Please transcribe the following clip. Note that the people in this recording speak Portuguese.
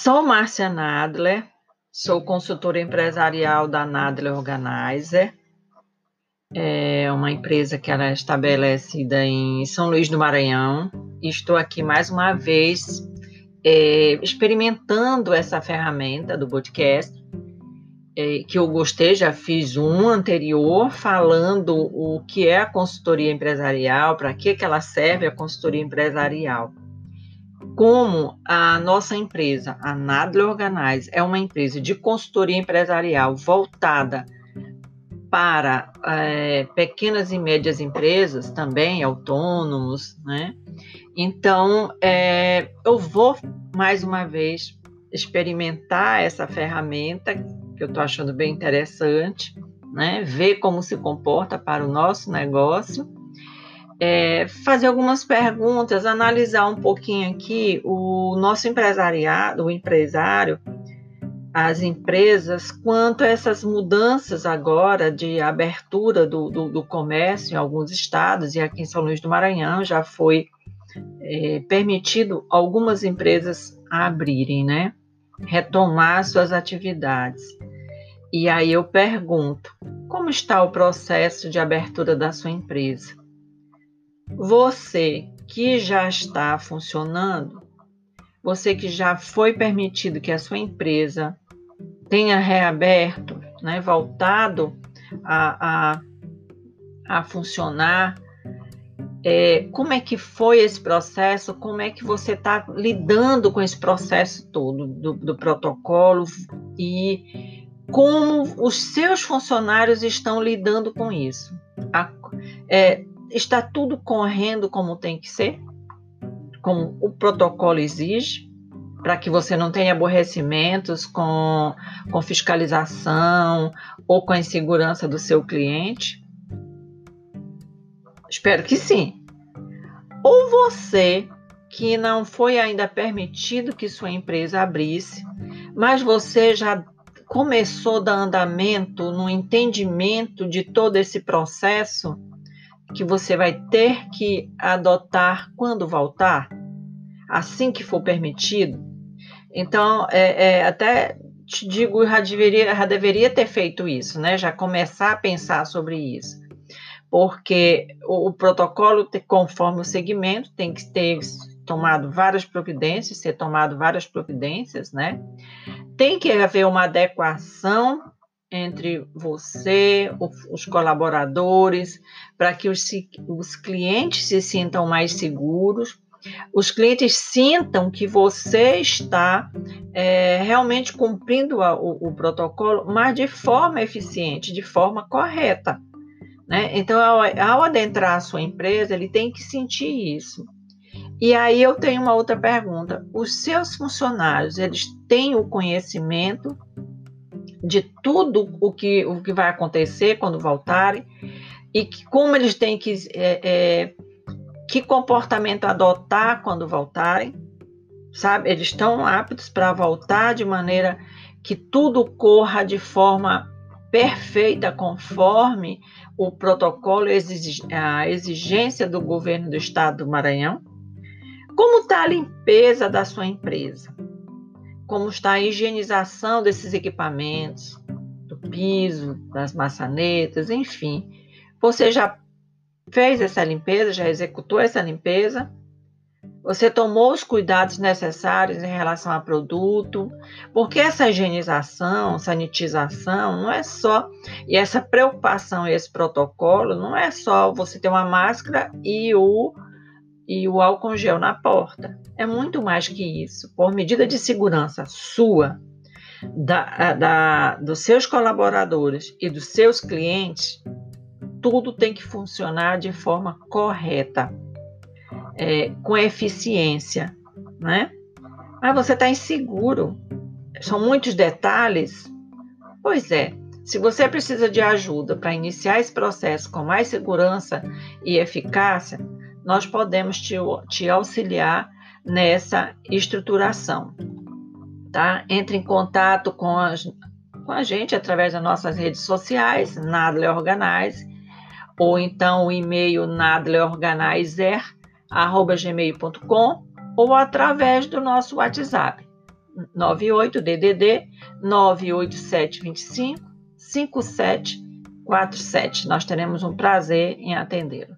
Sou Márcia Nadler, sou consultora empresarial da Nadler Organizer. É uma empresa que ela é estabelecida em São Luís do Maranhão. Estou aqui mais uma vez é, experimentando essa ferramenta do podcast, é, que eu gostei, já fiz um anterior falando o que é a consultoria empresarial, para que, que ela serve a consultoria empresarial como a nossa empresa, a Nadler Organize, é uma empresa de consultoria empresarial voltada para é, pequenas e médias empresas, também autônomos, né? Então, é, eu vou mais uma vez experimentar essa ferramenta que eu estou achando bem interessante, né? Ver como se comporta para o nosso negócio é, fazer algumas perguntas, analisar um pouquinho aqui o nosso empresariado, o empresário, as empresas, quanto a essas mudanças agora de abertura do, do, do comércio em alguns estados, e aqui em São Luís do Maranhão já foi é, permitido algumas empresas abrirem, né? Retomar suas atividades. E aí eu pergunto: como está o processo de abertura da sua empresa? Você que já está funcionando, você que já foi permitido que a sua empresa tenha reaberto, né, voltado a, a, a funcionar, é, como é que foi esse processo? Como é que você está lidando com esse processo todo do, do protocolo e como os seus funcionários estão lidando com isso? A, é, está tudo correndo como tem que ser, como o protocolo exige, para que você não tenha aborrecimentos com, com fiscalização ou com a insegurança do seu cliente? Espero que sim. Ou você que não foi ainda permitido que sua empresa abrisse, mas você já começou dar andamento no entendimento de todo esse processo que você vai ter que adotar quando voltar, assim que for permitido. Então, é, é, até te digo, já deveria, já deveria ter feito isso, né? Já começar a pensar sobre isso. Porque o, o protocolo, conforme o segmento, tem que ter tomado várias providências, ser tomado várias providências, né? Tem que haver uma adequação entre você, os colaboradores, para que os, os clientes se sintam mais seguros, os clientes sintam que você está é, realmente cumprindo a, o, o, protocolo, mas de forma eficiente, de forma correta. Né? Então, ao, ao adentrar a sua empresa, ele tem que sentir isso. E aí eu tenho uma outra pergunta: os seus funcionários, eles têm o conhecimento de tudo o que, o que vai acontecer quando voltarem e que, como eles têm que é, é, que comportamento adotar quando voltarem, sabe? Eles estão aptos para voltar de maneira que tudo corra de forma perfeita conforme o protocolo a exigência do governo do estado do Maranhão. Como está a limpeza da sua empresa? Como está a higienização desses equipamentos, do piso, das maçanetas, enfim. Você já fez essa limpeza, já executou essa limpeza? Você tomou os cuidados necessários em relação ao produto? Porque essa higienização, sanitização, não é só, e essa preocupação esse protocolo, não é só você ter uma máscara e o e o álcool gel na porta. É muito mais que isso. Por medida de segurança sua, da, da, dos seus colaboradores e dos seus clientes, tudo tem que funcionar de forma correta, é, com eficiência, né? Mas você está inseguro. São muitos detalhes. Pois é. Se você precisa de ajuda para iniciar esse processo com mais segurança e eficácia, nós podemos te, te auxiliar nessa estruturação. Tá? Entre em contato com, as, com a gente através das nossas redes sociais, Nadler Organize, ou então o e-mail nadlerorganizer.gmail.com ou através do nosso WhatsApp 98 DDD 98725 5747. Nós teremos um prazer em atendê-lo.